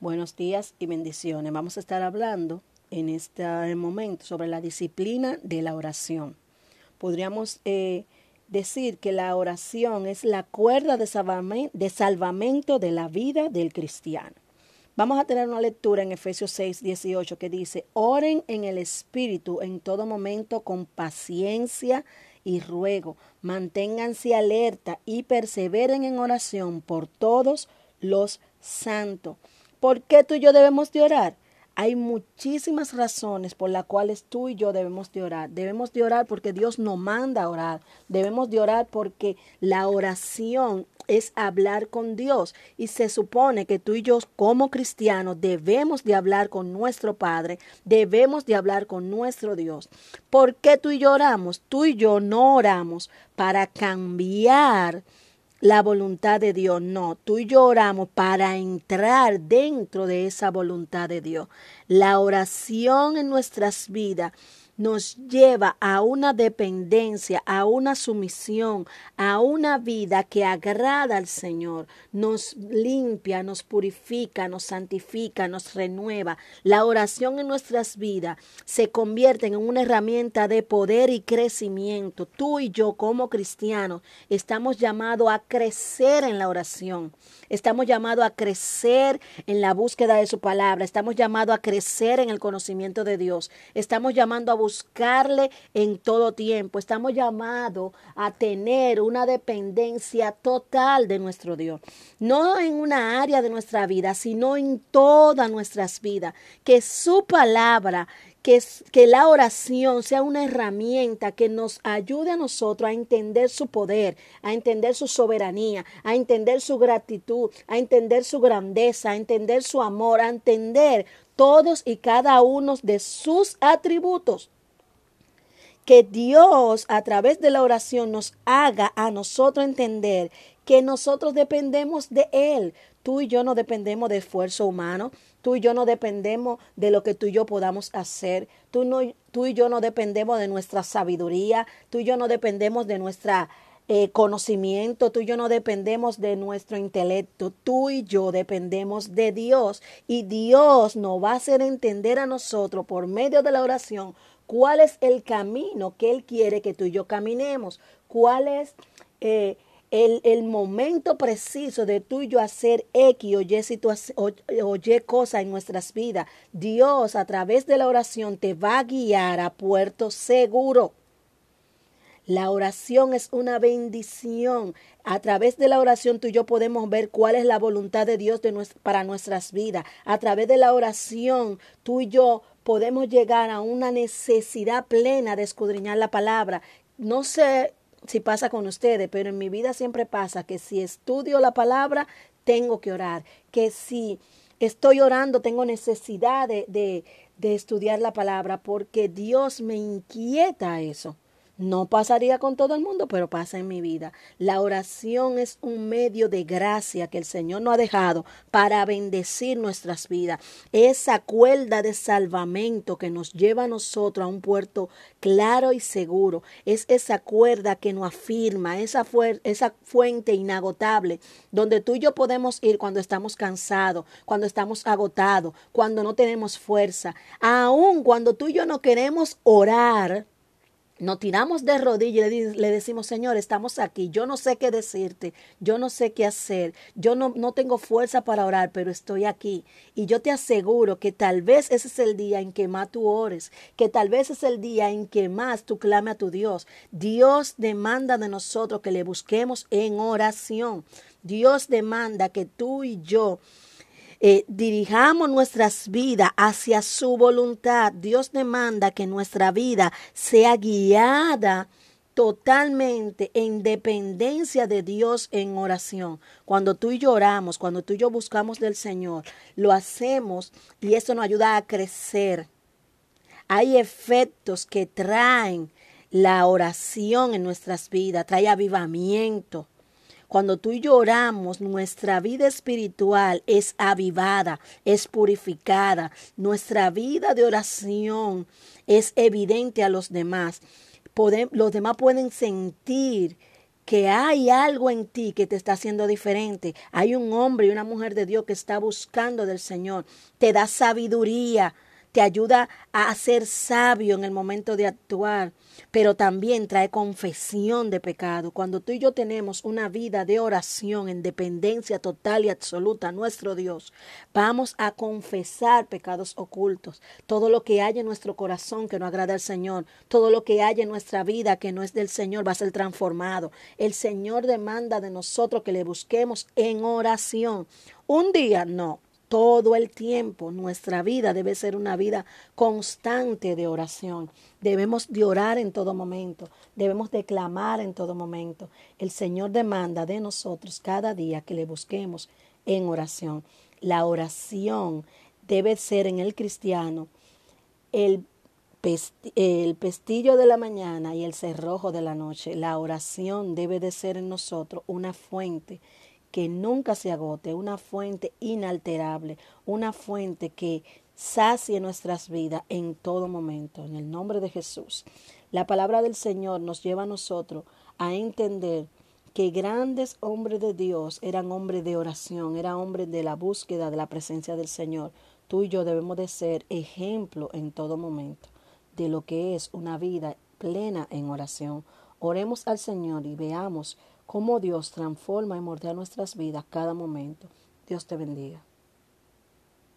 Buenos días y bendiciones. Vamos a estar hablando en este momento sobre la disciplina de la oración. Podríamos eh, decir que la oración es la cuerda de salvamento de la vida del cristiano. Vamos a tener una lectura en Efesios 6, 18 que dice, oren en el Espíritu en todo momento con paciencia y ruego, manténganse alerta y perseveren en oración por todos los santos. ¿Por qué tú y yo debemos de orar? Hay muchísimas razones por las cuales tú y yo debemos de orar. Debemos de orar porque Dios nos manda a orar. Debemos de orar porque la oración es hablar con Dios y se supone que tú y yo como cristianos debemos de hablar con nuestro Padre, debemos de hablar con nuestro Dios. ¿Por qué tú y yo oramos? Tú y yo no oramos para cambiar la voluntad de Dios. No, tú y yo oramos para entrar dentro de esa voluntad de Dios. La oración en nuestras vidas nos lleva a una dependencia, a una sumisión, a una vida que agrada al Señor, nos limpia, nos purifica, nos santifica, nos renueva. La oración en nuestras vidas se convierte en una herramienta de poder y crecimiento. Tú y yo como cristianos estamos llamados a crecer en la oración. Estamos llamados a crecer en la búsqueda de su palabra. Estamos llamados a crecer en el conocimiento de Dios. Estamos llamando a buscarle en todo tiempo. Estamos llamados a tener una dependencia total de nuestro Dios. No en una área de nuestra vida, sino en todas nuestras vidas. Que su palabra que, que, la oración sea una herramienta que nos ayude a nosotros a entender su poder, a entender su soberanía, a entender su gratitud, a entender su grandeza, a entender su amor, a entender todos y cada uno de sus atributos que Dios a través de la oración nos haga a nosotros entender que nosotros dependemos de Él. Tú y yo no dependemos de esfuerzo humano, tú y yo no dependemos de lo que tú y yo podamos hacer, tú, no, tú y yo no dependemos de nuestra sabiduría, tú y yo no dependemos de nuestra eh, conocimiento, tú y yo no dependemos de nuestro intelecto, tú y yo dependemos de Dios. Y Dios nos va a hacer entender a nosotros por medio de la oración cuál es el camino que Él quiere que tú y yo caminemos, cuál es eh, el, el, momento preciso de tú y yo hacer X o Y, y cosa en nuestras vidas. Dios a través de la oración te va a guiar a puerto seguro. La oración es una bendición. A través de la oración tú y yo podemos ver cuál es la voluntad de Dios para nuestras vidas. A través de la oración tú y yo podemos llegar a una necesidad plena de escudriñar la palabra. No sé si pasa con ustedes, pero en mi vida siempre pasa que si estudio la palabra, tengo que orar. Que si estoy orando, tengo necesidad de, de, de estudiar la palabra porque Dios me inquieta eso. No pasaría con todo el mundo, pero pasa en mi vida. La oración es un medio de gracia que el Señor nos ha dejado para bendecir nuestras vidas. Esa cuerda de salvamento que nos lleva a nosotros a un puerto claro y seguro. Es esa cuerda que nos afirma, esa, esa fuente inagotable donde tú y yo podemos ir cuando estamos cansados, cuando estamos agotados, cuando no tenemos fuerza. Aún cuando tú y yo no queremos orar nos tiramos de rodillas y le, decimos, Señor, estamos aquí, yo no sé qué decirte, yo no sé qué hacer, yo no, no tengo fuerza para orar, pero estoy aquí. Y yo te aseguro que tal vez ese es el día en que más tú ores, que tal vez es el día en que más tú clame a tu Dios. Dios demanda de nosotros que le busquemos en oración. Dios demanda que tú y yo eh, dirijamos nuestras vidas hacia su voluntad. Dios demanda que nuestra vida sea guiada totalmente en dependencia de Dios en oración. Cuando tú y yo oramos, cuando tú y yo buscamos del Señor, lo hacemos y eso nos ayuda a crecer. Hay efectos que traen la oración en nuestras vidas, trae avivamiento, cuando tú y nuestra vida espiritual es avivada, es purificada. Nuestra vida de oración es evidente a los demás. los demás pueden sentir que hay algo en ti que te está haciendo diferente. Hay un hombre y una mujer de Dios que está buscando del Señor. Te da sabiduría, te ayuda a ser sabio en el momento de actuar, pero también trae confesión de pecado. Cuando tú y yo tenemos una vida de oración en dependencia total y absoluta a nuestro Dios, vamos a confesar pecados ocultos, todo lo que hay en nuestro corazón que no agrada al Señor, todo lo que hay en nuestra vida que no es del Señor va a ser transformado. El Señor demanda de nosotros que le busquemos en oración. Un día no, todo el tiempo. Nuestra vida debe ser una vida constante de oración. Debemos de orar en todo momento. Debemos de clamar en todo momento. El Señor demanda de nosotros cada día que le busquemos en oración. La oración debe ser en el cristiano el, el pestillo de la mañana y el cerrojo de la noche. La oración debe de ser en nosotros una fuente que nunca se agote, una fuente inalterable, una fuente que sacie nuestras vidas en todo momento, en el nombre de Jesús. La palabra del Señor nos lleva a nosotros a entender que grandes hombres de Dios eran hombres de oración, eran hombres de la búsqueda de la presencia del Señor. Tú y yo debemos de ser ejemplo en todo momento de lo que es una vida plena en oración. Oremos al Señor y veamos cómo Dios transforma y mordea nuestras vidas cada momento. Dios te bendiga.